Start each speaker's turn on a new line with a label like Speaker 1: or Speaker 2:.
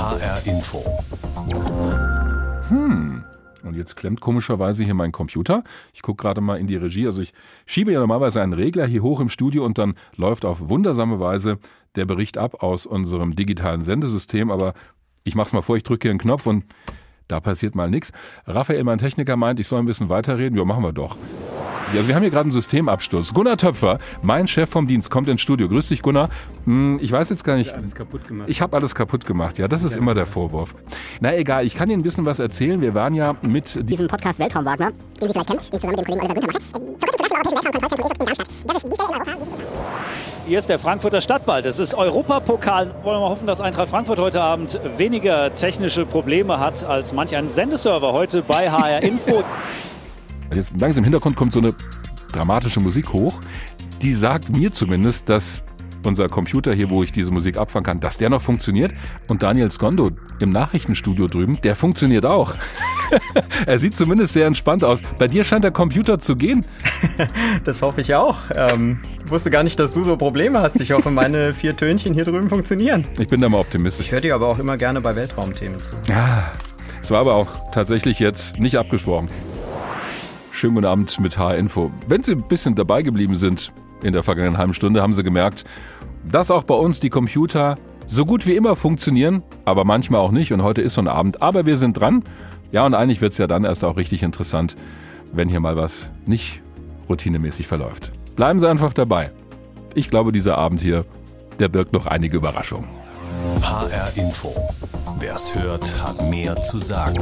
Speaker 1: HR Info.
Speaker 2: Hm. Und jetzt klemmt komischerweise hier mein Computer. Ich gucke gerade mal in die Regie. Also ich schiebe ja normalerweise einen Regler hier hoch im Studio und dann läuft auf wundersame Weise der Bericht ab aus unserem digitalen Sendesystem. Aber ich mache es mal vor, ich drücke hier einen Knopf und da passiert mal nichts. Raphael, mein Techniker, meint, ich soll ein bisschen weiterreden. Ja, machen wir doch. Also wir haben hier gerade einen Systemabsturz. Gunnar Töpfer, mein Chef vom Dienst, kommt ins Studio. Grüß dich, Gunnar. Hm, ich weiß jetzt gar nicht.
Speaker 3: Alles kaputt gemacht.
Speaker 2: Ich habe alles kaputt gemacht. Ja, das ist immer der Vorwurf. Na egal, ich kann Ihnen ein bisschen was erzählen. Wir waren ja mit
Speaker 4: diesem Podcast Weltraumwagner, den Sie vielleicht kennen, den zusammen mit dem Kollegen Oliver Günther mache. Vor kurzem zum Beispiel Europäischen Weltraumkongress in Darmstadt. Das ist die Stelle in Europa.
Speaker 5: Hier ist der Frankfurter Stadtwald. Es ist Europapokal. Wollen wir hoffen, dass Eintracht Frankfurt heute Abend weniger technische Probleme hat als manch ein Sendeserver heute bei HR Info.
Speaker 2: Jetzt langsam im Hintergrund kommt so eine dramatische Musik hoch. Die sagt mir zumindest, dass unser Computer hier, wo ich diese Musik abfangen kann, dass der noch funktioniert. Und Daniel Skondo im Nachrichtenstudio drüben, der funktioniert auch. er sieht zumindest sehr entspannt aus. Bei dir scheint der Computer zu gehen.
Speaker 3: Das hoffe ich auch. Ähm, wusste gar nicht, dass du so Probleme hast. Ich hoffe, meine vier Tönchen hier drüben funktionieren.
Speaker 2: Ich bin da mal optimistisch.
Speaker 3: Ich höre dir aber auch immer gerne bei Weltraumthemen zu.
Speaker 2: Ja, es war aber auch tatsächlich jetzt nicht abgesprochen. Schönen guten Abend mit H-Info. Wenn Sie ein bisschen dabei geblieben sind in der vergangenen halben Stunde, haben Sie gemerkt, dass auch bei uns die Computer so gut wie immer funktionieren, aber manchmal auch nicht. Und heute ist so ein Abend. Aber wir sind dran. Ja, und eigentlich wird es ja dann erst auch richtig interessant, wenn hier mal was nicht routinemäßig verläuft. Bleiben Sie einfach dabei. Ich glaube, dieser Abend hier, der birgt noch einige Überraschungen.
Speaker 1: HR Info. Wer es hört, hat mehr zu sagen.